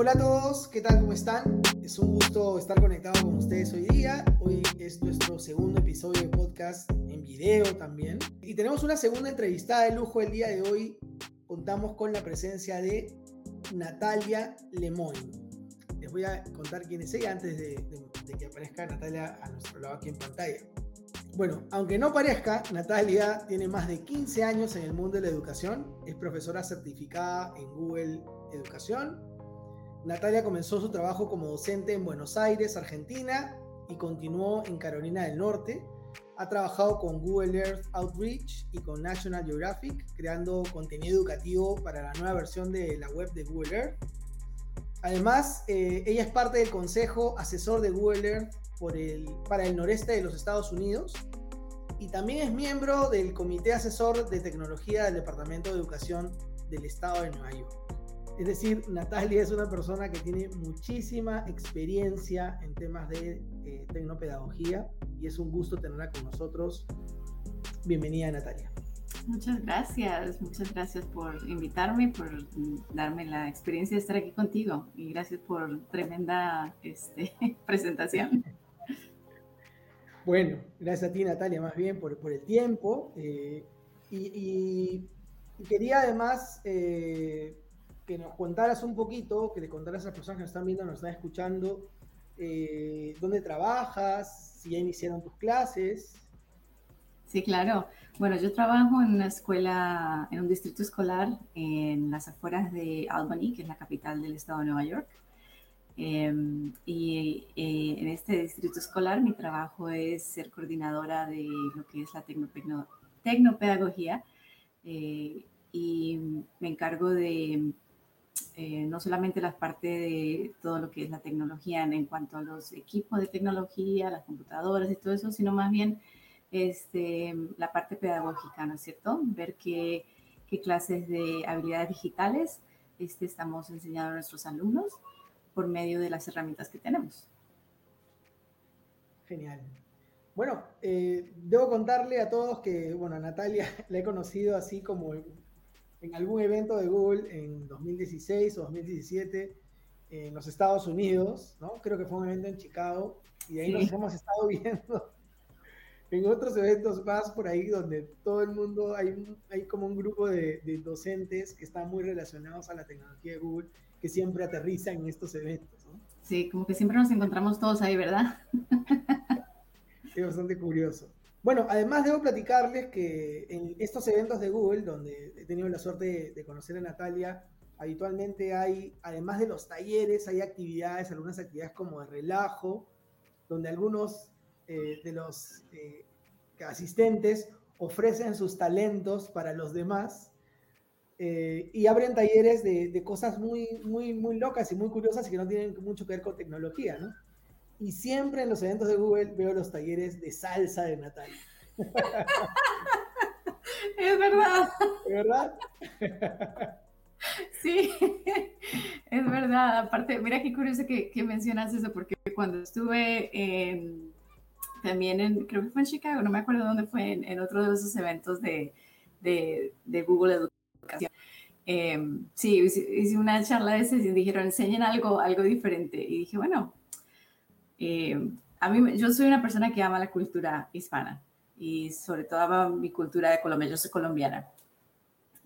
Hola a todos, ¿qué tal? ¿Cómo están? Es un gusto estar conectado con ustedes hoy día. Hoy es nuestro segundo episodio de podcast en video también. Y tenemos una segunda entrevistada de lujo el día de hoy. Contamos con la presencia de Natalia Lemoyne. Les voy a contar quién es ella antes de, de que aparezca Natalia a nuestro lado aquí en pantalla. Bueno, aunque no parezca, Natalia tiene más de 15 años en el mundo de la educación, es profesora certificada en Google Educación. Natalia comenzó su trabajo como docente en Buenos Aires, Argentina, y continuó en Carolina del Norte. Ha trabajado con Google Earth Outreach y con National Geographic, creando contenido educativo para la nueva versión de la web de Google Earth. Además, eh, ella es parte del consejo asesor de Google Earth para el noreste de los Estados Unidos y también es miembro del Comité Asesor de Tecnología del Departamento de Educación del Estado de Nueva York. Es decir, Natalia es una persona que tiene muchísima experiencia en temas de eh, tecnopedagogía y es un gusto tenerla con nosotros. Bienvenida, Natalia. Muchas gracias, muchas gracias por invitarme, por darme la experiencia de estar aquí contigo y gracias por tremenda este, presentación. Bueno, gracias a ti Natalia más bien por, por el tiempo. Eh, y, quería además eh, que nos contaras un poquito, que le contaras a las personas que nos están viendo, nos están escuchando, eh, dónde trabajas, si ya iniciaron tus clases. Sí, claro. Bueno, yo trabajo en una escuela, en un distrito escolar en las afueras de Albany, que es la capital del estado de Nueva York. Em, y eh, en este distrito escolar mi trabajo es ser coordinadora de lo que es la tecnopedagogía eh, y me encargo de eh, no solamente la parte de todo lo que es la tecnología en, cuanto a los equipos de tecnología, las computadoras y todo eso, sino más bien este, la parte pedagógica, ¿no es cierto? Ver qué, qué clases de habilidades digitales este, estamos enseñando a nuestros alumnos por medio de las herramientas que tenemos. Genial. Bueno, eh, debo contarle a todos que, bueno, a Natalia la he conocido así como en algún evento de Google en 2016 o 2017 en los Estados Unidos, ¿no? Creo que fue un evento en Chicago y ahí nos hemos estado viendo en otros eventos más por ahí donde todo el mundo, hay, hay como un grupo de, de docentes que están muy relacionados a la tecnología de Google que siempre aterriza en estos eventos. ¿no? Sí, como que siempre nos encontramos todos ahí, ¿verdad? es bastante curioso. Bueno, además debo platicarles que en estos eventos de Google, donde he tenido la suerte de, conocer a Natalia, habitualmente hay, además de los talleres, hay actividades, algunas actividades como de relajo, donde algunos eh, de los eh, asistentes ofrecen sus talentos para los demás eh, y abren talleres de, cosas muy, muy, muy locas y muy curiosas y que no tienen mucho que ver con tecnología, ¿no? Y siempre en los eventos de Google veo los talleres de salsa de Natalia. es verdad. ¿Es verdad? Sí, es verdad. Aparte, mira qué curioso que, mencionas eso, porque cuando estuve también en, creo que fue en Chicago, no me acuerdo dónde fue, en, otro de esos eventos de, de, de Google Education Em, sí, hice una charla de ese y dijeron, enseñen algo, algo diferente. Y dije, bueno, em, a mí, yo soy una persona que ama la cultura hispana y sobre todo ama mi cultura de Colombia, yo soy colombiana.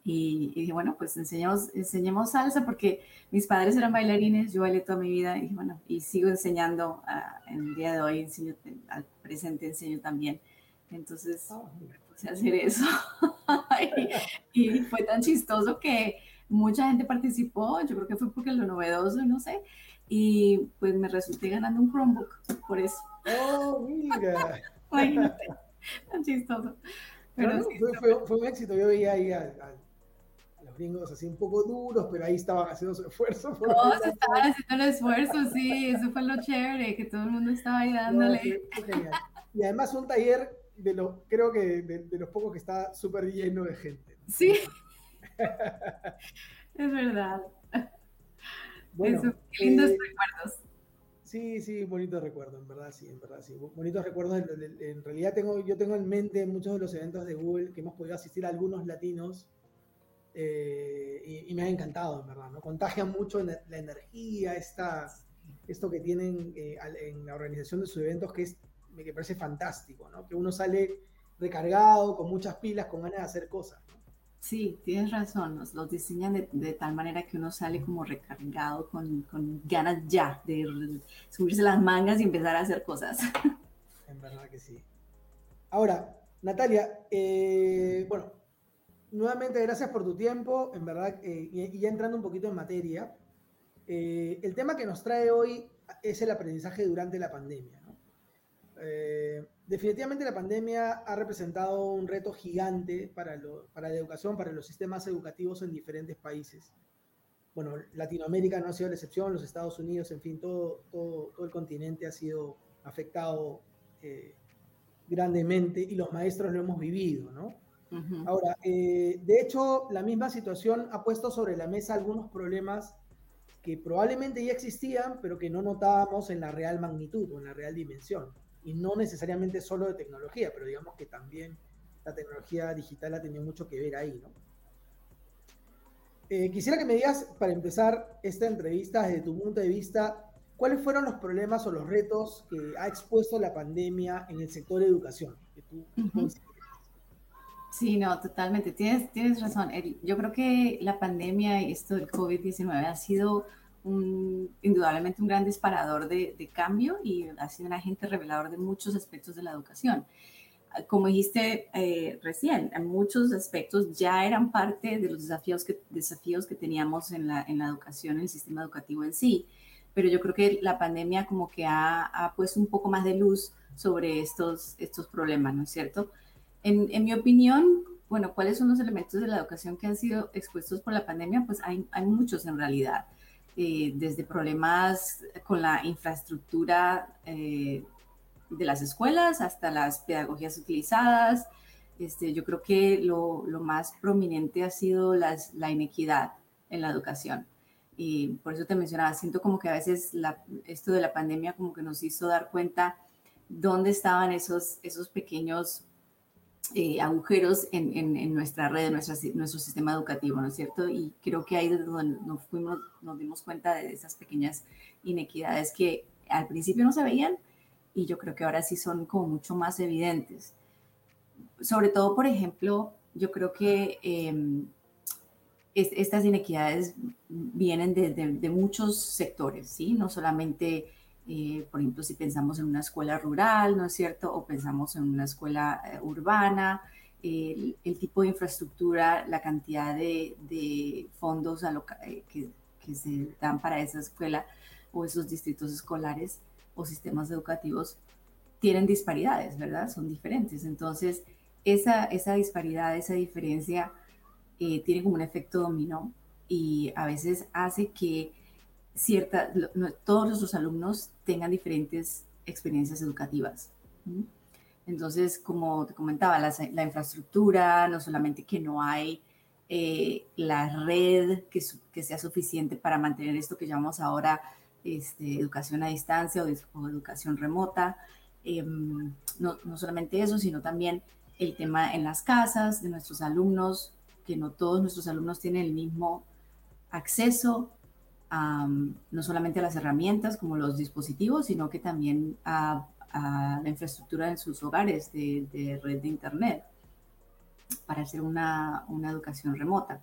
Y, dije, bueno, pues enseñemos, enseñemos salsa porque mis padres eran bailarines, yo bailé toda mi vida y bueno, y sigo enseñando en el día de hoy, enseño, al presente enseño también. Entonces, oh, puse a hacer eso. y, fue tan chistoso que mucha gente participó. Yo creo que fue porque lo novedoso, no sé. Y pues me resulté ganando un Chromebook por eso. ¡Oh, mira! tan chistoso. Pero fue, un éxito. Yo veía ahí a, los gringos así un poco duros, pero ahí estaban haciendo su esfuerzo. No, se estaban haciendo el esfuerzo, sí, eso fue lo chévere, que todo el mundo estaba ahí dándole. y además un taller de los, creo que de, los pocos que está súper lleno de gente. Sí, es verdad. Bueno, qué lindos eh, recuerdos. Sí, sí, bonitos recuerdos, en verdad, sí, en verdad, sí. Bonitos recuerdos. En, realidad tengo, yo tengo en mente muchos de los eventos de Google que hemos podido asistir a algunos latinos eh, y, me ha encantado, en verdad, ¿no? Contagia mucho la energía, esta, esto que tienen eh, en la organización de sus eventos, que, es, me parece fantástico, ¿no? Que uno sale recargado, con muchas pilas, con ganas de hacer cosas. Sí, tienes razón, nos los diseñan de, tal manera que uno sale como recargado, con, con, ganas ya de subirse las mangas y empezar a hacer cosas. En verdad que sí. Ahora, Natalia, eh, bueno, nuevamente gracias por tu tiempo, en verdad, eh, y, ya entrando un poquito en materia, eh, el tema que nos trae hoy es el aprendizaje durante la pandemia. ¿no? Definitivamente la pandemia ha representado un reto gigante para, para la educación, para los sistemas educativos en diferentes países. Bueno, Latinoamérica no ha sido la excepción, los Estados Unidos, en fin, todo, todo, todo el continente ha sido afectado eh, grandemente y los maestros lo hemos vivido, ¿no? Ahora, eh, de hecho, la misma situación ha puesto sobre la mesa algunos problemas que probablemente ya existían, pero que no notábamos en la real magnitud o en la real dimensión y no necesariamente solo de tecnología, pero digamos que también la tecnología digital ha tenido mucho que ver ahí, ¿no? Eh, quisiera que me digas, para empezar esta entrevista, desde tu punto de vista, ¿cuáles fueron los problemas o los retos que ha expuesto la pandemia en el sector de educación? Sí, no, totalmente. Tienes, tienes razón. Yo creo que la pandemia y esto del COVID-19 ha sido indudablemente un gran disparador de, cambio y ha sido un agente revelador de muchos aspectos de la educación. Como dijiste eh, recién, muchos aspectos ya eran parte de los desafíos que, desafíos que teníamos en la, en la educación, en el sistema educativo en sí, pero yo creo que la pandemia como que ha, ha puesto un poco más de luz sobre estos, estos problemas, ¿no es cierto? En, en mi opinión, bueno, ¿cuáles son los elementos de la educación que han sido expuestos por la pandemia? Pues hay, hay muchos en realidad. Eh, desde problemas con la infraestructura eh, de las escuelas hasta las pedagogías utilizadas. Este, yo creo que lo, más prominente ha sido la inequidad en la educación. Y por eso te mencionaba, siento como que a veces esto de la pandemia como que nos hizo dar cuenta dónde estaban esos, esos pequeños eh, agujeros en, en, nuestra red, en nuestro sistema educativo, ¿no es cierto? Y creo que ahí es donde nos, fuimos, nos dimos cuenta de esas pequeñas inequidades que al principio no se veían y yo creo que ahora sí son como mucho más evidentes. Sobre todo, por ejemplo, yo creo que em, estas inequidades vienen de, de, de, muchos sectores, ¿sí? No solamente eh, por ejemplo, si pensamos en una escuela rural, ¿no es cierto? O pensamos en una escuela eh, urbana, el, tipo de infraestructura, la cantidad de, fondos eh, que, que, se dan para esa escuela o esos distritos escolares o sistemas educativos tienen disparidades, ¿verdad? Son diferentes. Entonces, esa, esa disparidad, esa diferencia tiene como un efecto dominó y a veces hace que cierta, todos nuestros alumnos tengan diferentes experiencias educativas. Entonces, como te comentaba, la, infraestructura, no solamente que no hay eh, la red que, sea suficiente para mantener esto que llamamos ahora este, educación a distancia o, educación remota, em, no, no, solamente eso, sino también el tema en las casas de nuestros alumnos, que no todos nuestros alumnos tienen el mismo acceso no solamente a las herramientas como los dispositivos, sino que también a, la infraestructura en sus hogares de, red de Internet para hacer una, una, educación remota.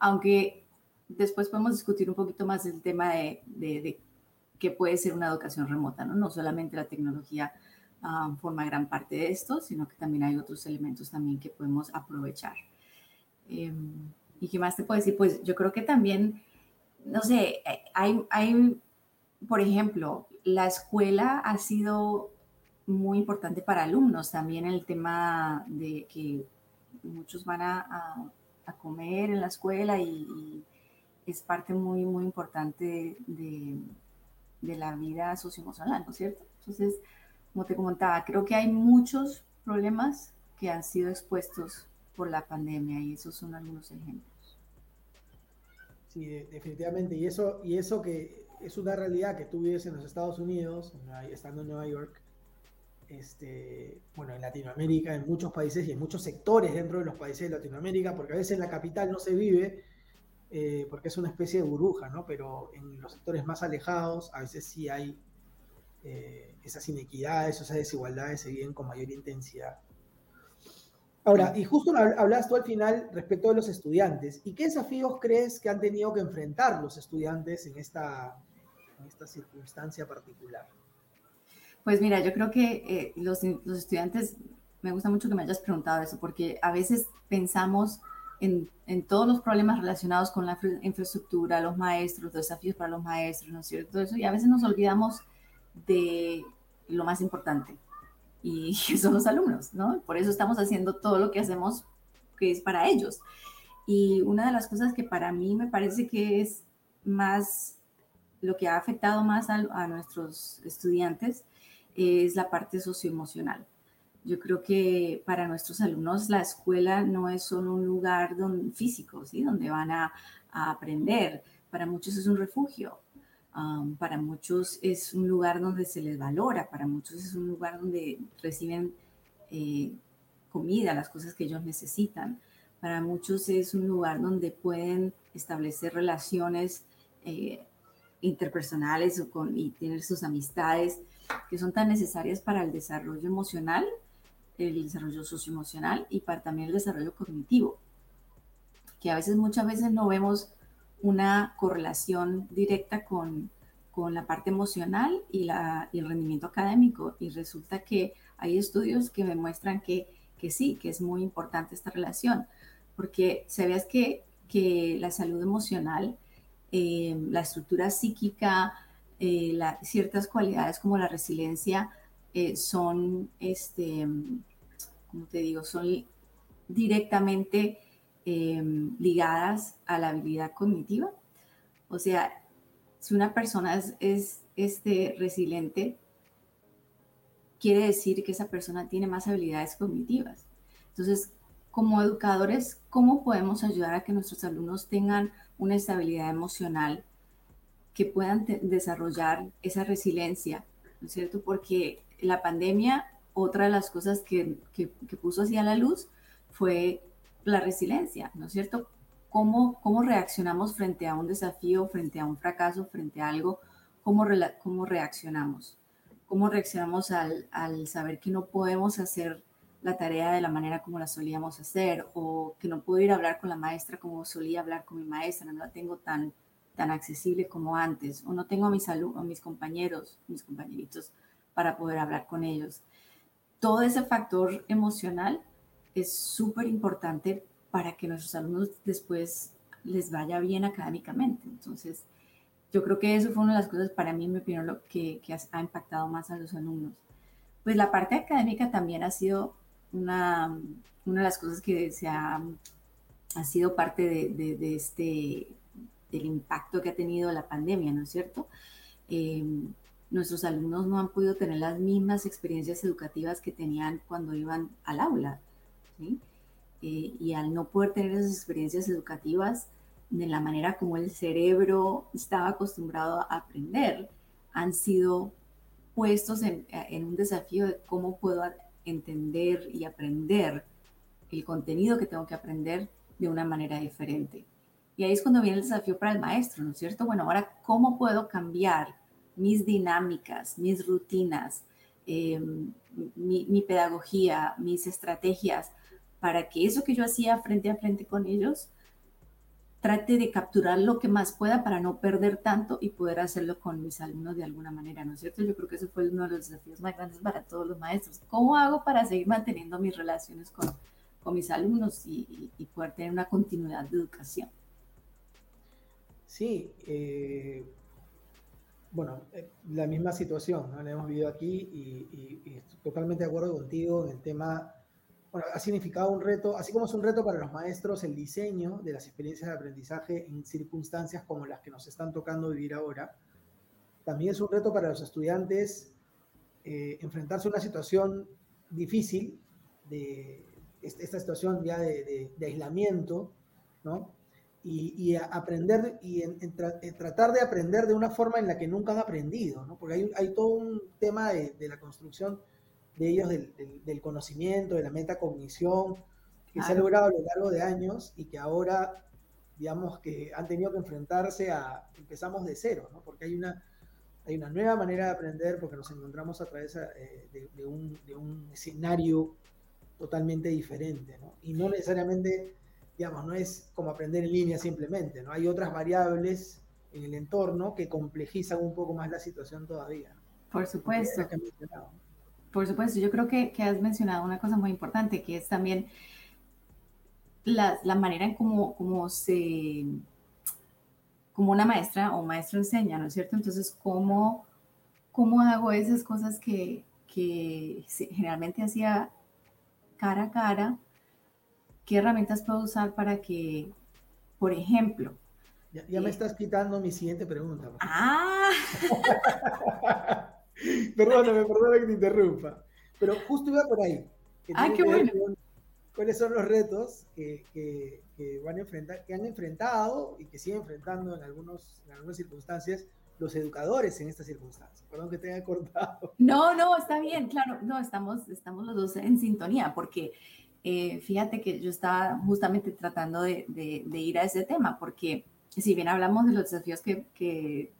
Aunque después podemos discutir un poquito más el tema de, de, qué puede ser una educación remota, ¿no? No solamente la tecnología forma gran parte de esto, sino que también hay otros elementos también que podemos aprovechar. Em, ¿Y qué más te puedo decir? Pues yo creo que también no sé, eh, hay, hay, por ejemplo, la escuela ha sido muy importante para alumnos, también el tema de que muchos van a, comer en la escuela y, es parte muy, muy importante de, la vida socioemocional, ¿no es cierto? Entonces, como te comentaba, creo que hay muchos problemas que han sido expuestos por la pandemia y esos son algunos ejemplos. Sí, definitivamente. Y eso, y eso que es una realidad que tú vives en los Estados Unidos, estando en Nueva York, este, bueno, en Latinoamérica, en muchos países y en muchos sectores dentro de los países de Latinoamérica, porque a veces en la capital no se vive, eh, porque es una especie de burbuja, ¿no? Pero en los sectores más alejados a veces sí hay eh, esas inequidades, esas desigualdades se viven con mayor intensidad. Ahora, y justo hablas tú al final respecto de los estudiantes, ¿y qué desafíos crees que han tenido que enfrentar los estudiantes en esta, en esta circunstancia particular? Pues mira, yo creo que eh, los, los, estudiantes, me gusta mucho que me hayas preguntado eso, porque a veces pensamos en, en, todos los problemas relacionados con la infraestructura, los maestros, los desafíos para los maestros, ¿no es cierto? Eso, y a veces nos olvidamos de lo más importante, y son los alumnos, ¿no? Por eso estamos haciendo todo lo que hacemos que es para ellos. Y una de las cosas que para mí me parece que es más, lo que ha afectado más a, a nuestros estudiantes es la parte socioemocional. Yo creo que para nuestros alumnos la escuela no es solo un lugar don, físico, ¿sí? donde van a, a aprender. Para muchos es un refugio, para muchos es un lugar donde se les valora, para muchos es un lugar donde reciben eh, comida, las cosas que ellos necesitan. Para muchos es un lugar donde pueden establecer relaciones eh, interpersonales o con, y tener sus amistades que son tan necesarias para el desarrollo emocional, el desarrollo socioemocional y para también el desarrollo cognitivo, que a veces muchas veces no vemos una correlación directa con, con la parte emocional y, la, y el rendimiento académico. Y resulta que hay estudios que demuestran que, que sí, que es muy importante esta relación, porque sabías que, que la salud emocional, eh, la estructura psíquica, eh, ciertas cualidades como la resiliencia eh, son, este, como te digo, son directamente em, ligadas a la habilidad cognitiva. O sea, si una persona es, es este, resiliente, quiere decir que esa persona tiene más habilidades cognitivas. Entonces, como educadores, ¿cómo podemos ayudar a que nuestros alumnos tengan una estabilidad emocional que puedan desarrollar esa resiliencia, ¿no es cierto? Porque la pandemia, otra de las cosas que, que, puso hacia la luz fue la resiliencia, ¿no es cierto? Cómo, cómo reaccionamos frente a un desafío, frente a un fracaso, frente a algo, cómo, cómo reaccionamos. Cómo reaccionamos al, al saber que no podemos hacer la tarea de la manera como la solíamos hacer o que no puedo ir a hablar con la maestra como solía hablar con mi maestra, no la tengo tan, tan accesible como antes, o no tengo a mis, alumnos, mis compañeros, mis compañeritos para poder hablar con ellos. Todo ese factor emocional es súper importante para que nuestros alumnos después les vaya bien académicamente. Entonces, yo creo que eso fue una de las cosas para mí, en mi opinión, lo que, que ha impactado más a los alumnos. Pues la parte académica también ha sido una, una de las cosas que se ha, ha sido parte de, de, de este del impacto que ha tenido la pandemia, ¿no es cierto? Eh, nuestros alumnos no han podido tener las mismas experiencias educativas que tenían cuando iban al aula, ¿sí? Eh, y al no poder tener esas experiencias educativas de la manera como el cerebro estaba acostumbrado a aprender, han sido puestos en, en un desafío de cómo puedo entender y aprender el contenido que tengo que aprender de una manera diferente. Y ahí es cuando viene el desafío para el maestro, ¿no es cierto? Bueno, ahora, ¿cómo puedo cambiar mis dinámicas, mis rutinas, em, mi, pedagogía, mis estrategias, para que eso que yo hacía frente a frente con ellos, trate de capturar lo que más pueda para no perder tanto y poder hacerlo con mis alumnos de alguna manera, ¿no es cierto? Yo creo que ese fue uno de los desafíos más grandes para todos los maestros. ¿Cómo hago para seguir manteniendo mis relaciones con, con mis alumnos y, y poder tener una continuidad de educación? Sí, eh, bueno, eh, la misma situación, ¿no? La hemos vivido aquí y, totalmente de acuerdo contigo en el tema, bueno, ha significado un reto, así como es un reto para los maestros el diseño de las experiencias de aprendizaje en circunstancias como las que nos están tocando vivir ahora, también es un reto para los estudiantes eh, enfrentarse a una situación difícil, de esta situación ya de, de aislamiento, ¿no? y, aprender y tratar de aprender de una forma en la que nunca han aprendido, ¿no? Porque hay, hay todo un tema de, de, la construcción de ellos del, conocimiento, de la metacognición, que se ha logrado a lo largo de años y que ahora, digamos, que han tenido que enfrentarse a, empezamos de cero, ¿no? Porque hay una, hay una nueva manera de aprender porque nos encontramos a través eh, de, un, de, un, escenario totalmente diferente, ¿no? Y no necesariamente, digamos, no es como aprender en línea simplemente, ¿no? Hay otras variables en el entorno que complejizan un poco más la situación todavía. Por supuesto. Por supuesto, yo creo que, que, has mencionado una cosa muy importante, que es también la, la manera en cómo, cómo se, como una maestra o maestro enseña, ¿no es cierto? Entonces, ¿cómo, cómo hago esas cosas que, que generalmente hacía cara a cara? ¿Qué herramientas puedo usar para que, por ejemplo, ya, me estás quitando mi siguiente pregunta. Ah. perdóname, perdóname que te interrumpa. Pero justo iba por ahí. ah, qué bueno. ¿Cuáles son los retos que, que, que, van a enfrentar, que han enfrentado y que siguen enfrentando en, algunos, en algunas circunstancias los educadores en estas circunstancias? Perdón que te haya cortado. No, no, está bien, claro. No, estamos, estamos los dos en sintonía porque eh, fíjate que yo estaba justamente tratando de, de, de ir a ese tema porque si bien hablamos de los desafíos que,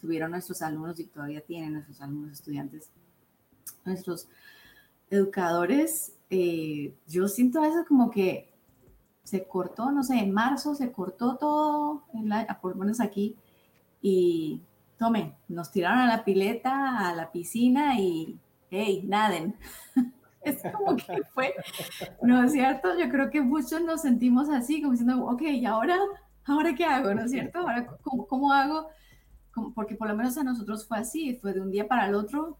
tuvieron nuestros alumnos y todavía tienen nuestros alumnos estudiantes, nuestros educadores, eh, yo siento eso como que se cortó, no sé, en marzo se cortó todo, en la, por lo menos aquí, y tome, nos tiraron a la pileta, a la piscina y, hey, naden. es como que fue, ¿no es cierto? Yo creo que muchos nos sentimos así, como diciendo, ok, ¿y ahora ¿ahora qué hago? ¿No es cierto? ¿Ahora cómo, hago? Porque por lo menos a nosotros fue así, fue de un día para el otro,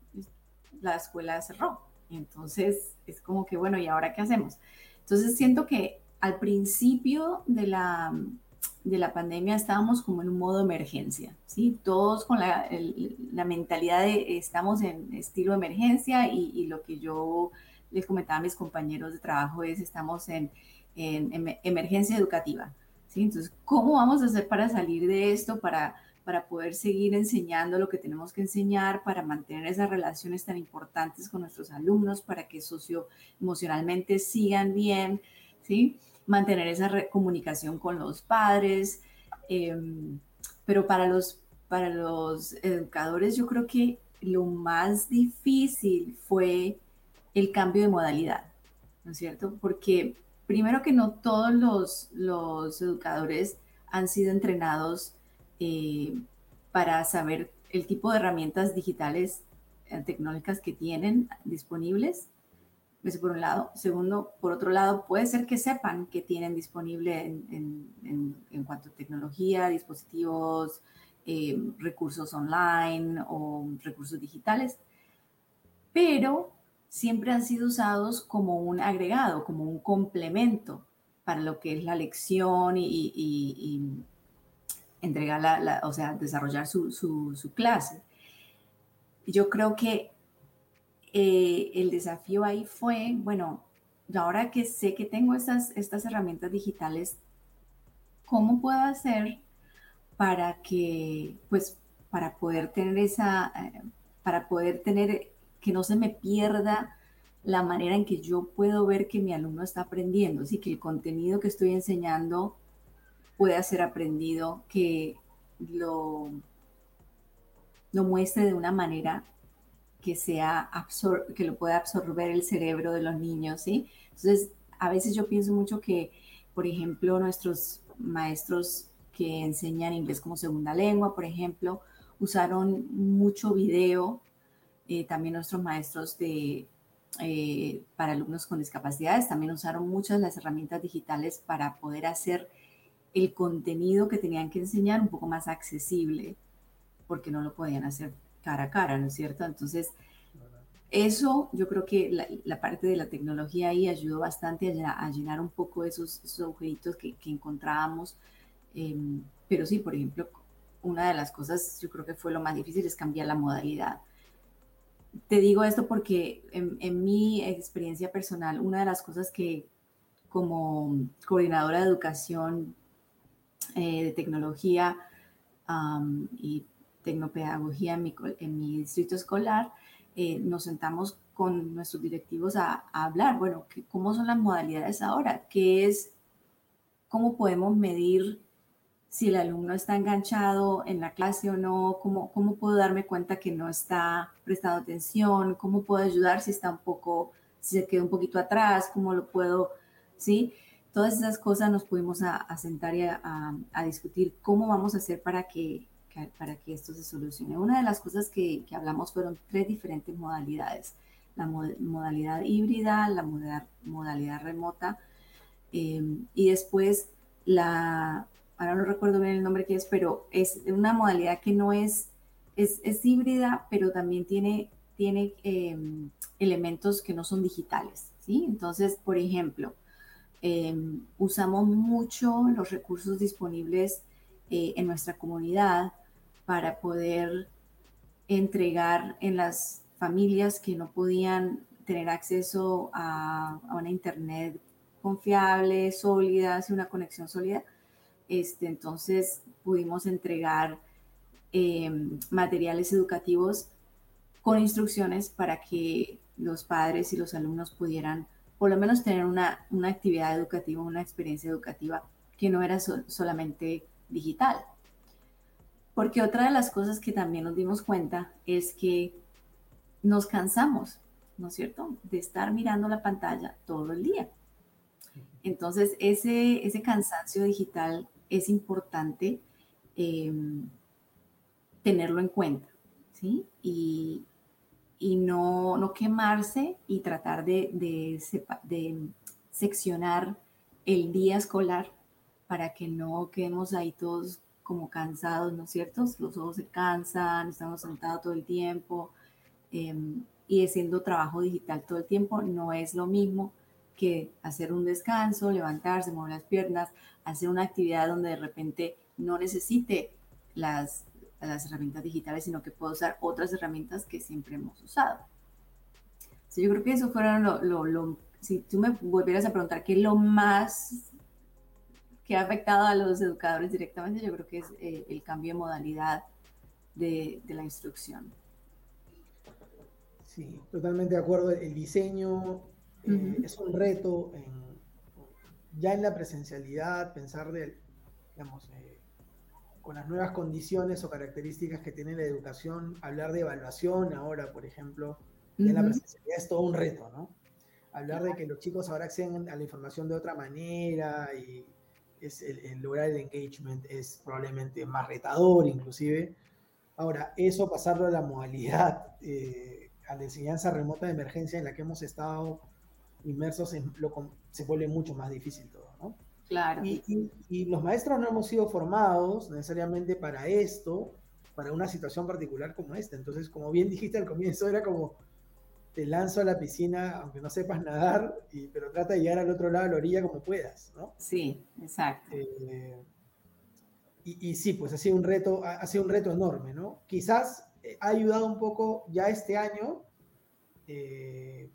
la escuela cerró. Entonces es como que, bueno, ¿y ahora qué hacemos? Entonces siento que al principio de la, de la pandemia estábamos como en un modo emergencia, ¿sí? Todos con la, la mentalidad de estamos en estilo emergencia y, y, lo que yo les comentaba a mis compañeros de trabajo es estamos en, en emergencia educativa. Entonces, ¿cómo vamos a hacer para salir de esto, para, para poder seguir enseñando lo que tenemos que enseñar, para mantener esas relaciones tan importantes con nuestros alumnos, para que socioemocionalmente sigan bien, ¿sí? Mantener esa comunicación con los padres. Em, pero para los, para los educadores yo creo que lo más difícil fue el cambio de modalidad, ¿no es cierto? Porque primero que no todos los, educadores han sido entrenados eh, para saber el tipo de herramientas digitales eh, tecnológicas que tienen disponibles. Eso por un lado. Segundo, por otro lado, puede ser que sepan que tienen disponible en, cuanto a tecnología, dispositivos, eh, recursos online o recursos digitales, pero siempre han sido usados como un agregado, como un complemento para lo que es la lección y, entregar o sea, desarrollar su, clase. Yo creo que eh, el desafío ahí fue, bueno, ahora que sé que tengo estas, estas herramientas digitales, ¿cómo puedo hacer para que, pues, para poder tener esa, eh, para poder tener que no se me pierda la manera en que yo puedo ver que mi alumno está aprendiendo, así que el contenido que estoy enseñando pueda ser aprendido, que lo, lo muestre de una manera que sea que lo pueda absorber el cerebro de los niños, ¿sí? Entonces, a veces yo pienso mucho que, por ejemplo, nuestros maestros que enseñan inglés como segunda lengua, por ejemplo, usaron mucho video eh, también nuestros maestros de, eh, para alumnos con discapacidades también usaron muchas las herramientas digitales para poder hacer el contenido que tenían que enseñar un poco más accesible, porque no lo podían hacer cara a cara, ¿no es cierto? Entonces, eso yo creo que la, parte de la tecnología ahí ayudó bastante a, llenar, un poco esos, esos agujeritos que, encontrábamos. Em, pero sí, por ejemplo, una de las cosas yo creo que fue lo más difícil es cambiar la modalidad te digo esto porque en, mi experiencia personal, una de las cosas que como coordinadora de educación, eh, de tecnología y tecnopedagogía en mi, distrito escolar, eh, nos sentamos con nuestros directivos a, hablar, bueno, ¿cómo son las modalidades ahora? ¿Qué es, cómo podemos medir si el alumno está enganchado en la clase o no? ¿Cómo, cómo puedo darme cuenta que no está prestando atención? ¿Cómo puedo ayudar si está un poco, si se queda un poquito atrás? ¿Cómo lo puedo, sí? Todas esas cosas nos pudimos a, sentar y a, discutir cómo vamos a hacer para que, para que esto se solucione. Una de las cosas que, hablamos fueron tres diferentes modalidades la modalidad híbrida, la modalidad remota em, y después la, ahora no recuerdo bien el nombre que es, pero es una modalidad que no es, es, es híbrida, pero también tiene, tiene em, elementos que no son digitales, ¿sí? Entonces, por ejemplo, em, usamos mucho los recursos disponibles eh, en nuestra comunidad para poder entregar en las familias que no podían tener acceso a, una internet confiable, sólida, una conexión sólida. Este, entonces pudimos entregar em, materiales educativos con instrucciones para que los padres y los alumnos pudieran por lo menos tener una, actividad educativa, una experiencia educativa que no era solamente digital. Porque otra de las cosas que también nos dimos cuenta es que nos cansamos, ¿no es cierto?, de estar mirando la pantalla todo el día. Entonces, ese, ese cansancio digital es importante em, tenerlo en cuenta, ¿sí? Y, no, no, quemarse y tratar de, de, seccionar el día escolar para que no quedemos ahí todos como cansados, ¿no es cierto? Los ojos se cansan, estamos sentados todo el tiempo, Em, y haciendo trabajo digital todo el tiempo no es lo mismo que hacer un descanso, levantarse, mover las piernas, hacer una actividad donde de repente no necesite las, las herramientas digitales, sino que puedo usar otras herramientas que siempre hemos usado. yo creo que eso fueron lo, lo, si tú me volvieras a preguntar qué es lo más que ha afectado a los educadores directamente, yo creo que es eh, el cambio de modalidad de, de la instrucción. Sí, totalmente de acuerdo. El diseño eh, es un reto ya en la presencialidad, pensar de, digamos, eh, con las nuevas condiciones o características que tiene la educación, hablar de evaluación ahora, por ejemplo, en la presencialidad es todo un reto, ¿no? Hablar de que los chicos ahora acceden a la información de otra manera y es el, lograr el engagement es probablemente más retador inclusive. Ahora, eso pasarlo a la modalidad eh, a la enseñanza remota de emergencia en la que hemos estado inmersos, en lo, se vuelve mucho más difícil todo. Claro. Y, y, los maestros no hemos sido formados necesariamente para esto, para una situación particular como esta. Entonces, como bien dijiste al comienzo, era como, te lanzo a la piscina, aunque no sepas nadar, y, pero trata de llegar al otro lado de la orilla como puedas, ¿no? Sí, exacto. Eh, y, y, sí, pues ha sido un reto, ha sido un reto enorme, ¿no? Quizás eh, ha ayudado un poco ya este año, eh,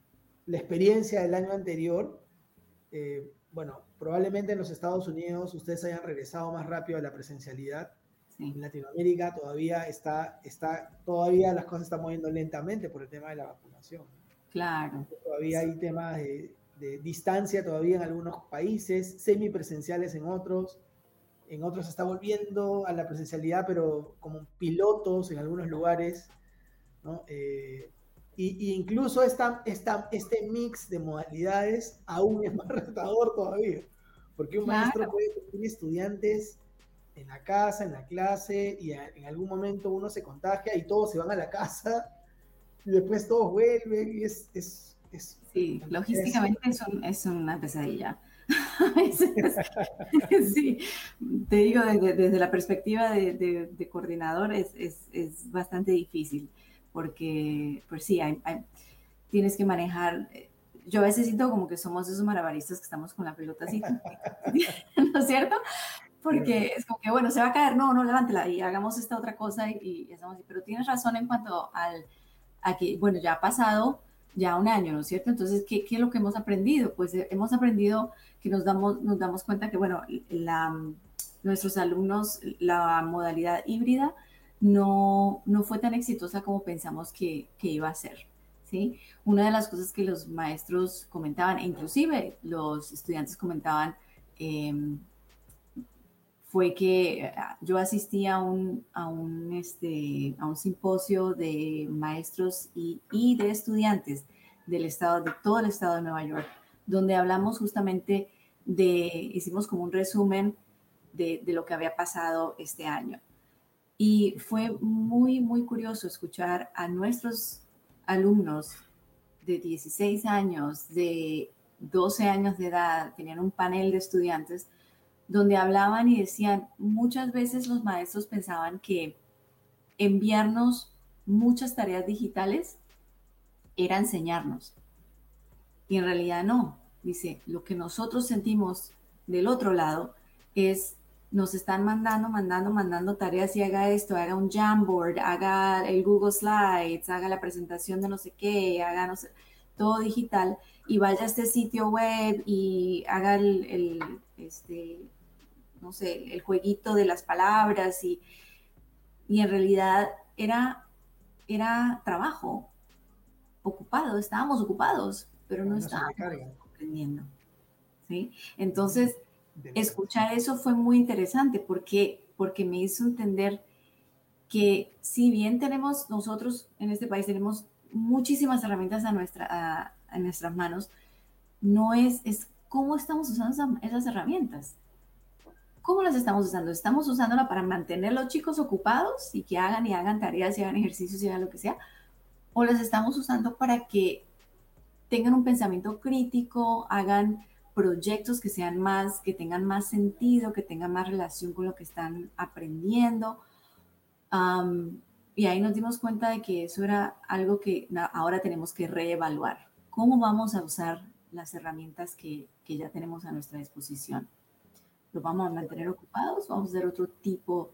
la experiencia del año anterior. Eh, bueno, probablemente en los Estados Unidos ustedes hayan regresado más rápido a la presencialidad. En Latinoamérica todavía está, está, todavía las cosas están moviendo lentamente por el tema de la vacunación. Claro. Todavía hay temas de, de distancia todavía en algunos países, semipresenciales en otros en otros se está volviendo a la presencialidad, pero como pilotos en algunos lugares, ¿no? Eh, y, incluso esta, esta, este mix de modalidades aún es más retador todavía, porque un maestro puede tener estudiantes en la casa, en la clase, y en algún momento uno se contagia y todos se van a la casa, y después todos vuelven, y es... es, es sí, logísticamente es, es una pesadilla. sí, te digo, desde, la perspectiva de, coordinador es, bastante difícil, porque, pues sí, tienes que manejar. Yo a veces siento como que somos esos malabaristas que estamos con la pelota así, ¿no es cierto? Porque es como que, bueno, se va a caer, no, no, levántela y hagamos esta otra cosa y, y así. Pero tienes razón en cuanto al, a que, bueno, ya ha pasado ya un año, ¿no es cierto? Entonces, ¿qué, ¿qué, es lo que hemos aprendido? Pues eh, hemos aprendido que nos damos, nos damos cuenta que, bueno, la, nuestros alumnos, la modalidad híbrida no, no fue tan exitosa como pensamos que, que iba a ser. ¿sí? Una de las cosas que los maestros comentaban, e inclusive los estudiantes comentaban, em, fue que ah, yo asistí a un, a un, este, a un simposio de maestros y, y, de estudiantes del estado, de todo el estado de Nueva York, donde hablamos justamente de, hicimos como un resumen de, de lo que había pasado este año. Y fue muy, muy curioso escuchar a nuestros alumnos de 16 años, de 12 años de edad, tenían un panel de estudiantes donde hablaban y decían, muchas veces los maestros pensaban que enviarnos muchas tareas digitales era enseñarnos. Y en realidad no. Dice, lo que nosotros sentimos del otro lado es, nos están mandando, mandando, mandando tareas y haga esto, haga un Jamboard, haga el Google Slides, haga la presentación de no sé qué, haga no sé, todo digital y vaya a este sitio web y haga el, este, no sé, el jueguito de las palabras y, y en realidad era, era trabajo ocupado, estábamos ocupados, pero no, estábamos aprendiendo. ¿sí? Entonces, escuchar eso fue muy interesante porque, porque me hizo entender que si bien tenemos nosotros en este país, tenemos muchísimas herramientas a, nuestra, a, nuestras manos, no es, es cómo estamos usando esas herramientas. ¿Cómo las estamos usando? ¿Estamos usándola para mantener los chicos ocupados y que hagan y hagan tareas y hagan ejercicios y hagan lo que sea? ¿O las estamos usando para que tengan un pensamiento crítico, hagan proyectos que sean más, que tengan más sentido, que tengan más relación con lo que están aprendiendo? y ahí nos dimos cuenta de que eso era algo que ahora tenemos que reevaluar. ¿Cómo vamos a usar las herramientas que, que ya tenemos a nuestra disposición? los vamos a mantener ocupados, vamos a hacer otro tipo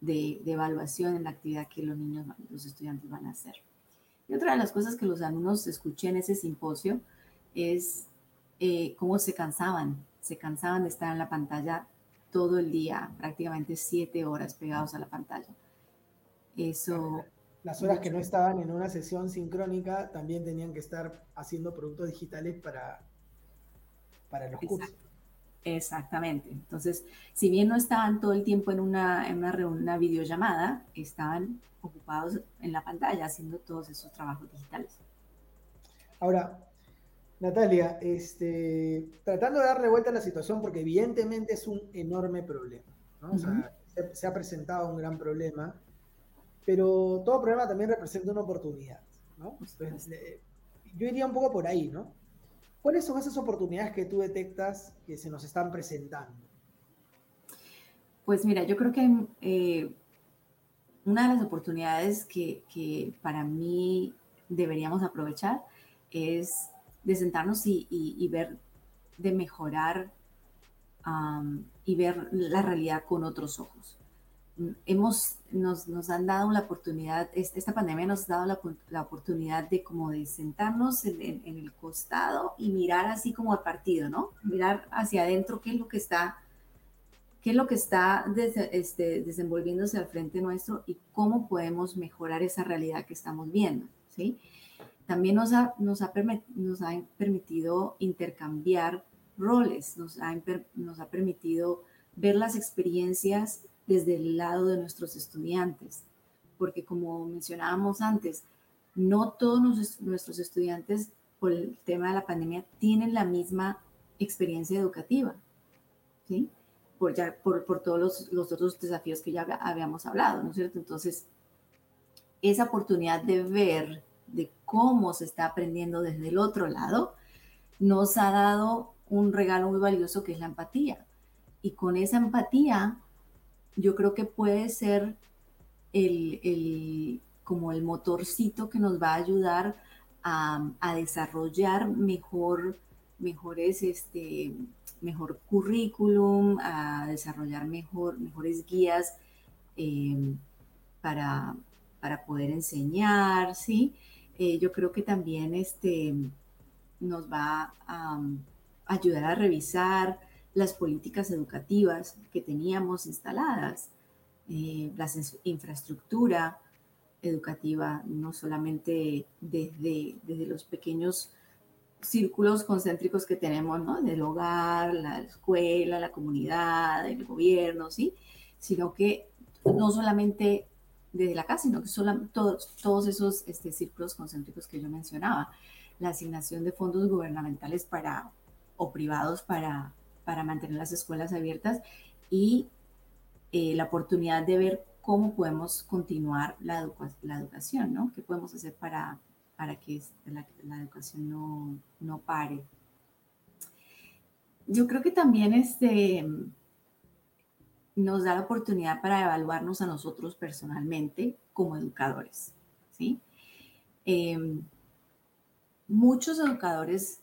de, evaluación en la actividad que los niños, los estudiantes van a hacer. Y otra de las cosas que los alumnos escuché en ese simposio es eh, cómo se cansaban, se cansaban de estar en la pantalla todo el día, prácticamente siete horas pegados a la pantalla. Eso... Las horas que no estaban en una sesión sincrónica también tenían que estar haciendo productos digitales para, para los cursos. Exactamente. Entonces, si bien no estaban todo el tiempo en una, en una, videollamada, estaban ocupados en la pantalla haciendo todos esos trabajos digitales. Ahora, Natalia, este, tratando de darle vuelta a la situación, porque evidentemente es un enorme problema. se, ha presentado un gran problema, pero todo problema también representa una oportunidad. yo iría un poco por ahí, ¿no? ¿Cuáles son esas oportunidades que tú detectas que se nos están presentando? Pues mira, yo creo que eh, una de las oportunidades que, para mí deberíamos aprovechar es de sentarnos y, ver, de mejorar y ver la realidad con otros ojos hemos, nos, nos, han dado la oportunidad, esta pandemia nos ha dado la, la oportunidad de como de sentarnos en, el costado y mirar así como al partido, ¿no? Mirar hacia adentro qué es lo que está, qué es lo que está este, desenvolviéndose al frente nuestro y cómo podemos mejorar esa realidad que estamos viendo, ¿sí? También nos ha, nos ha, nos ha permitido intercambiar roles, nos ha, nos ha permitido ver las experiencias desde el lado de nuestros estudiantes, porque como mencionábamos antes, no todos nuestros estudiantes por el tema de la pandemia tienen la misma experiencia educativa, ¿sí? Por, ya, por, por todos los, los, otros desafíos que ya habíamos hablado, ¿no es cierto? Entonces, esa oportunidad de ver de cómo se está aprendiendo desde el otro lado, nos ha dado un regalo muy valioso que es la empatía. Y con esa empatía yo creo que puede ser el, como el motorcito que nos va a ayudar a, desarrollar mejor, mejores, este, mejor currículum, a desarrollar mejor, mejores guías em, para, para, poder enseñar, ¿sí? Eh, yo creo que también este, nos va a ayudar a revisar las políticas educativas que teníamos instaladas, eh, la infraestructura, educativa, no solamente desde, desde los pequeños círculos concéntricos que tenemos, ¿no? Del hogar, la escuela, la comunidad, el gobierno, ¿sí? Sino que no solamente desde la casa, sino que son todos, esos este, círculos concéntricos que yo mencionaba. La asignación de fondos gubernamentales para, o privados para, para mantener las escuelas abiertas y eh, la oportunidad de ver cómo podemos continuar la, educación, ¿no? ¿Qué podemos hacer para, para que la, la educación no, no, pare? Yo creo que también este, nos da la oportunidad para evaluarnos a nosotros personalmente como educadores, ¿sí? Em, muchos educadores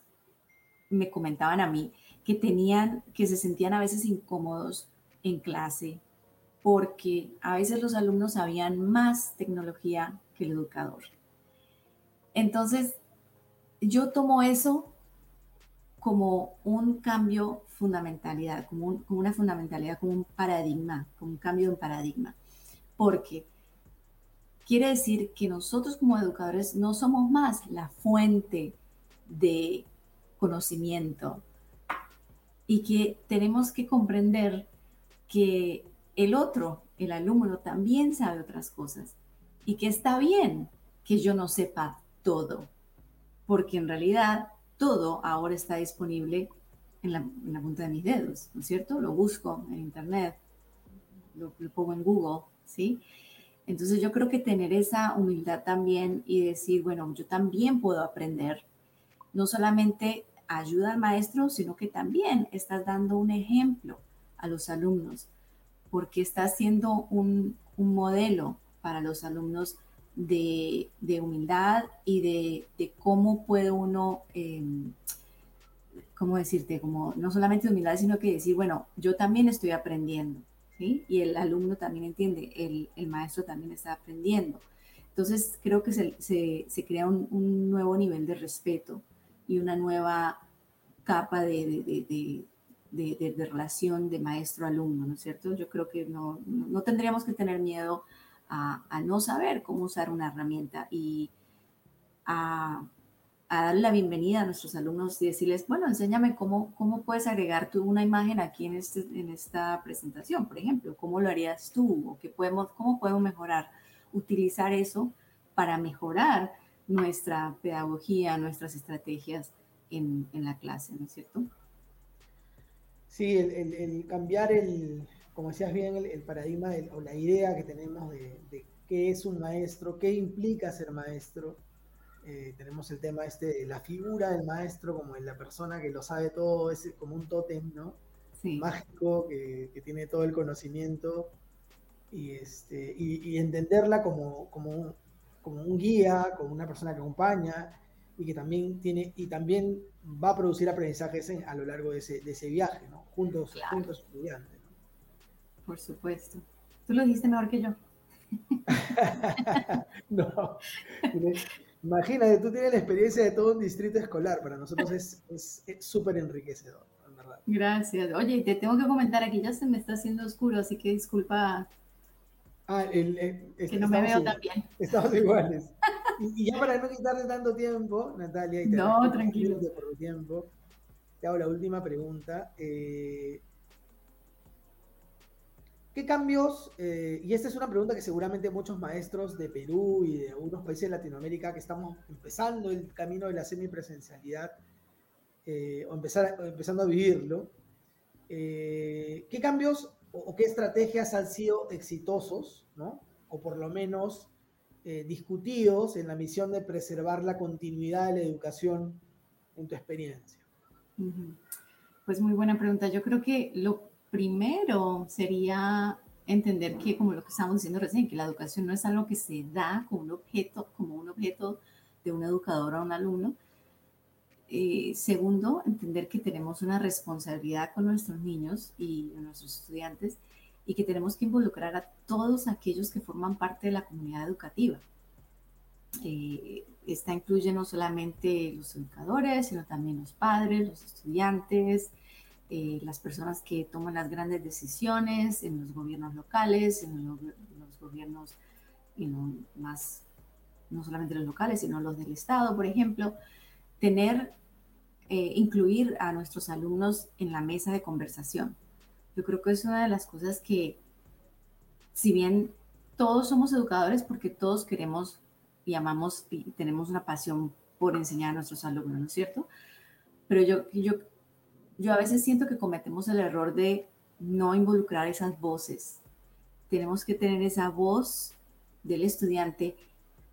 me comentaban a mí que tenían, que se sentían a veces incómodos en clase porque a veces los alumnos sabían más tecnología que el educador. Entonces, yo tomo eso como un cambio fundamentalidad, como, como, una fundamentalidad, como un paradigma, como un cambio en paradigma. Porque quiere decir que nosotros como educadores no somos más la fuente de conocimiento y que tenemos que comprender que el otro, el alumno, también sabe otras cosas y que está bien que yo no sepa todo, porque en realidad todo ahora está disponible en la, punta de mis dedos, ¿no es cierto? Lo busco en internet, lo, lo pongo en Google, ¿sí? Entonces yo creo que tener esa humildad también y decir, bueno, yo también puedo aprender, no solamente ayuda al maestro, sino que también estás dando un ejemplo a los alumnos porque está siendo un, modelo para los alumnos de, humildad y de, cómo puede uno, em, ¿cómo decirte? Como no solamente de humildad, sino que decir, bueno, yo también estoy aprendiendo, ¿sí? Y el alumno también entiende, el, maestro también está aprendiendo. Entonces, creo que se, crea un, nuevo nivel de respeto y una nueva capa de, de, relación de maestro-alumno, ¿no es cierto? Yo creo que no, no, tendríamos que tener miedo a, no saber cómo usar una herramienta y a, a, darle la bienvenida a nuestros alumnos y decirles, bueno, enséñame cómo, cómo puedes agregar tú una imagen aquí en, este, en esta presentación, por ejemplo, cómo lo harías tú o qué podemos, cómo podemos mejorar, utilizar eso para mejorar nuestra pedagogía, nuestras estrategias en, en la clase, ¿no es cierto? Sí, el, cambiar el, como decías bien, el, paradigma o la idea que tenemos de, qué es un maestro, qué implica ser maestro. Eh, tenemos el tema este de la figura del maestro como la persona que lo sabe todo, es como un tótem, ¿no? Mágico, que, tiene todo el conocimiento y, este, y, entenderla como, como, como un guía, como una persona que acompaña y que también tiene y también va a producir aprendizajes a lo largo de ese, de ese viaje, ¿no? Juntos, juntos estudiantes. Por supuesto. Tú lo dijiste mejor que yo. no. Imagínate, tú tienes la experiencia de todo un distrito escolar. Para nosotros es súper enriquecedor, en verdad. Gracias. Oye, te tengo que comentar aquí, ya se me está haciendo oscuro, así que disculpa. Ah, el, que no me veo tan bien. Estamos iguales. Y, ya para no quitarte tanto tiempo, Natalia, y no, tranquilo. Por tiempo, te hago la última pregunta. Eh, ¿Qué cambios, eh, y esta es una pregunta que seguramente muchos maestros de Perú y de algunos países de Latinoamérica que estamos empezando el camino de la semipresencialidad eh, o, empezar, empezando a vivirlo, ¿qué cambios o, qué estrategias han sido exitosos, ¿no? o por lo menos eh, discutidos en la misión de preservar la continuidad de la educación en tu experiencia? Pues muy buena pregunta. Yo creo que lo primero sería entender que, como lo que estábamos diciendo recién, que la educación no es algo que se da como un objeto, como un objeto de un educador a un alumno. Eh, segundo, entender que tenemos una responsabilidad con nuestros niños y nuestros estudiantes y que tenemos que involucrar a todos aquellos que forman parte de la comunidad educativa. Eh, esta incluye no solamente los educadores, sino también los padres, los estudiantes, eh, las personas que toman las grandes decisiones en los gobiernos locales, en los, gobiernos más, no solamente los locales, sino los del Estado, por ejemplo, tener, eh, incluir a nuestros alumnos en la mesa de conversación. Yo creo que es una de las cosas que, si bien todos somos educadores porque todos queremos y amamos y tenemos una pasión por enseñar a nuestros alumnos, ¿no es cierto? Pero yo, yo, yo a veces siento que cometemos el error de no involucrar esas voces. Tenemos que tener esa voz del estudiante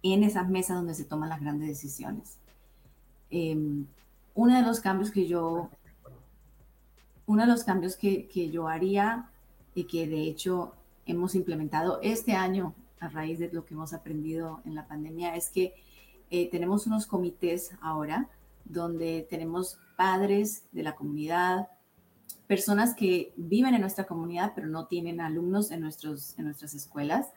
en esas mesas donde se toman las grandes decisiones. Em, uno de los cambios que yo, uno de los cambios que yo haría y que de hecho hemos implementado este año a raíz de lo que hemos aprendido en la pandemia es que eh, tenemos unos comités ahora donde tenemos padres de la comunidad, personas que viven en nuestra comunidad pero no tienen alumnos en, nuestros, en nuestras escuelas,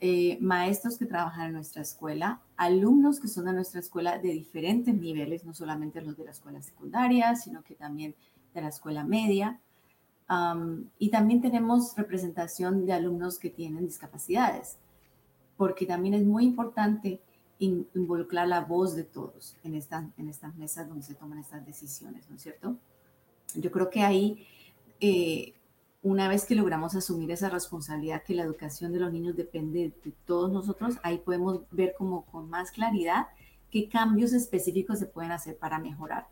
eh, maestros que trabajan en nuestra escuela, alumnos que son de nuestra escuela de diferentes niveles, no solamente los de la escuela secundaria, sino que también de la escuela media. y también tenemos representación de alumnos que tienen discapacidades, porque también es muy importante involucrar la voz de todos en, esta, en estas mesas donde se toman estas decisiones, ¿no es cierto? Yo creo que ahí, eh, una vez que logramos asumir esa responsabilidad que la educación de los niños depende de todos nosotros, ahí podemos ver como con más claridad qué cambios específicos se pueden hacer para mejorar.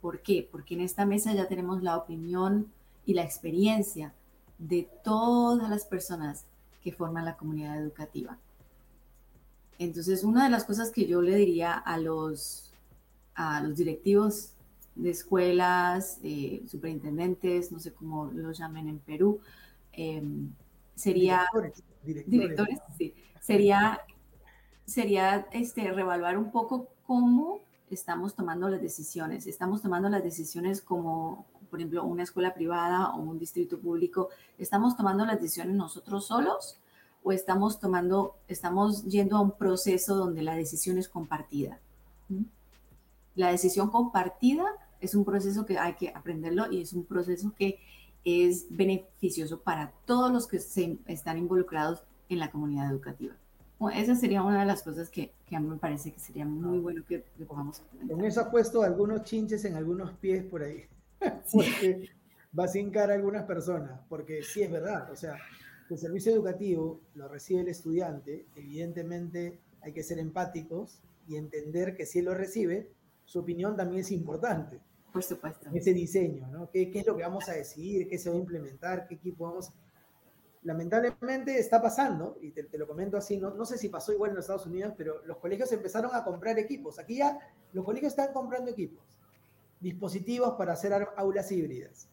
¿Por qué? Porque en esta mesa ya tenemos la opinión y la experiencia de todas las personas que forman la comunidad educativa. Entonces, una de las cosas que yo le diría a los, a los directivos de escuelas, eh, superintendentes, no sé cómo los llamen en Perú, em, sería... Directores, sí, sería, sería este, revaluar un poco cómo estamos tomando las decisiones. Estamos tomando las decisiones como, por ejemplo, una escuela privada o un distrito público. Estamos tomando las decisiones nosotros solos o estamos tomando, estamos yendo a un proceso donde la decisión es compartida. La decisión compartida es un proceso que hay que aprenderlo y es un proceso que es beneficioso para todos los que se están involucrados en la comunidad educativa. esa sería una de las cosas que, que, a mí me parece que sería muy bueno que, que podamos Con eso ha puesto algunos chinches en algunos pies por ahí. porque va a sincar a algunas personas, porque sí es verdad, o sea, el servicio educativo lo recibe el estudiante, evidentemente hay que ser empáticos y entender que si él lo recibe, su opinión también es importante. Por supuesto. Ese diseño, ¿no? ¿Qué, ¿Qué, es lo que vamos a decidir? ¿Qué se va a implementar? ¿Qué equipo vamos Lamentablemente está pasando, y te, te lo comento así, no, no, sé si pasó igual en los Estados Unidos, pero los colegios empezaron a comprar equipos. Aquí ya los colegios están comprando equipos, dispositivos para hacer aulas híbridas.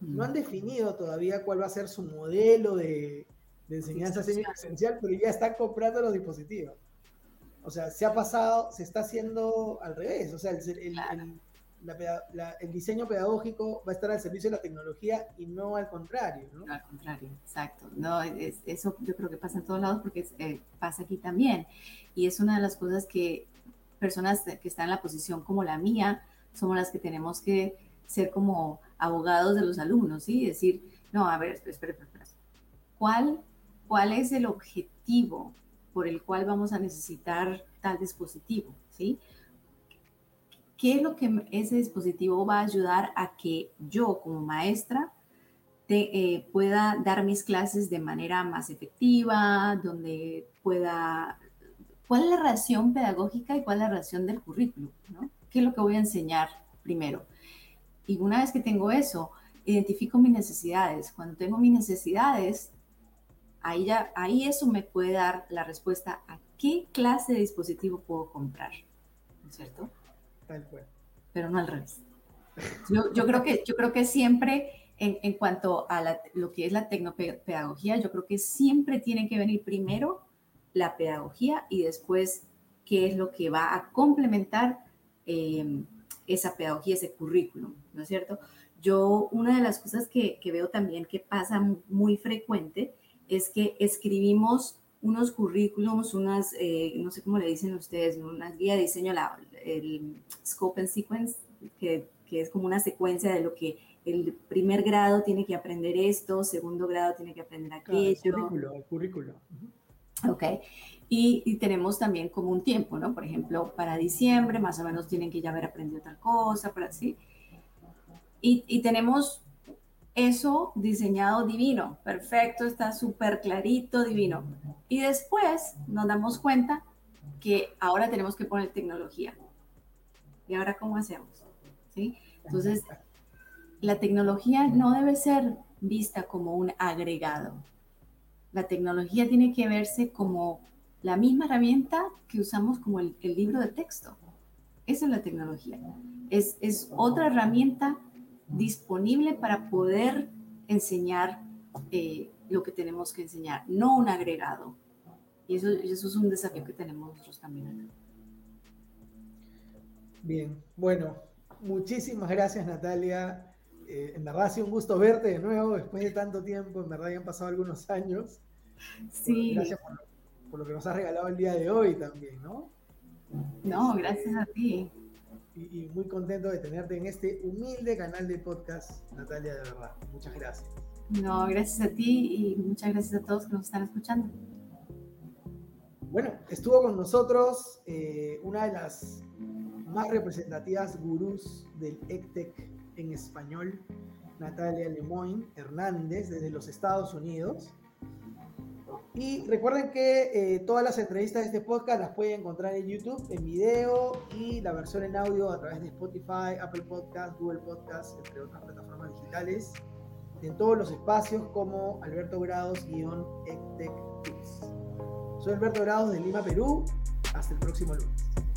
No han definido todavía cuál va a ser su modelo de, enseñanza semipresencial, pero ya están comprando los dispositivos. O sea, se ha pasado, se está haciendo al revés. O sea, el, diseño pedagógico va a estar al servicio de la tecnología y no al contrario. ¿no? al contrario, exacto. No, eso yo creo que pasa en todos lados porque eh, pasa aquí también. Y es una de las cosas que personas que están en la posición como la mía somos las que tenemos que ser como abogados de los alumnos, ¿sí? Decir, no, a ver, espera, espera, espera. ¿Cuál, ¿Cuál es el objetivo por el cual vamos a necesitar tal dispositivo, ¿sí? ¿Qué es lo que ese dispositivo va a ayudar a que yo como maestra te, eh, pueda dar mis clases de manera más efectiva, donde pueda... ¿Cuál es la relación pedagógica y cuál es la relación del currículo? ¿no? ¿Qué es lo que voy a enseñar primero? Y una vez que tengo eso, identifico mis necesidades. Cuando tengo mis necesidades, ahí, ya, ahí eso me puede dar la respuesta a qué clase de dispositivo puedo comprar. ¿No es cierto? Tal cual. Pero no al revés. Yo, yo, creo, que, yo creo que siempre, en, en cuanto a lo que es la tecnopedagogía, yo creo que siempre tiene que venir primero la pedagogía y después qué es lo que va a complementar eh, esa pedagogía, ese currículum, ¿no es cierto? Yo, una de las cosas que, veo también que pasa muy frecuente es que escribimos unos currículums, unas, eh, no sé cómo le dicen ustedes, unas guía de diseño, el scope and sequence, que, es como una secuencia de lo que el primer grado tiene que aprender esto, segundo grado tiene que aprender aquello. el currículo, el currículo. Ok. Y, tenemos también como un tiempo, ¿no? Por ejemplo, para diciembre más o menos tienen que ya haber aprendido tal cosa, para así. Y, y tenemos eso diseñado divino, perfecto, está súper clarito, divino. Y después nos damos cuenta que ahora tenemos que poner tecnología. ¿Y ahora cómo hacemos? ¿Sí? Entonces, la tecnología no debe ser vista como un agregado. La tecnología tiene que verse como la misma herramienta que usamos como el, libro de texto. Esa es la tecnología. Es, otra herramienta disponible para poder enseñar eh, lo que tenemos que enseñar, no un agregado. Y eso es un desafío que tenemos nosotros también Bien, bueno, muchísimas gracias Natalia. Eh, en verdad ha sido un gusto verte de nuevo después de tanto tiempo, en verdad ya han pasado algunos años. Sí. Gracias por, lo que nos has regalado el día de hoy también, ¿no? No, gracias a ti. Y, y, muy contento de tenerte en este humilde canal de podcast, Natalia, de verdad. Muchas gracias. No, gracias a ti y muchas gracias a todos que nos están escuchando. Bueno, estuvo con nosotros eh, una de las más representativas gurús del ECTEC en español, Natalia Lemoyne Hernández, desde los Estados Unidos. Y recuerden que eh, todas las entrevistas de este podcast las pueden encontrar en YouTube, en video y la versión en audio a través de Spotify, Apple Podcast, Google Podcast, entre otras plataformas digitales, en todos los espacios como Alberto Grados-ECTEC Soy Alberto Grados de Lima, Perú. Hasta el próximo lunes.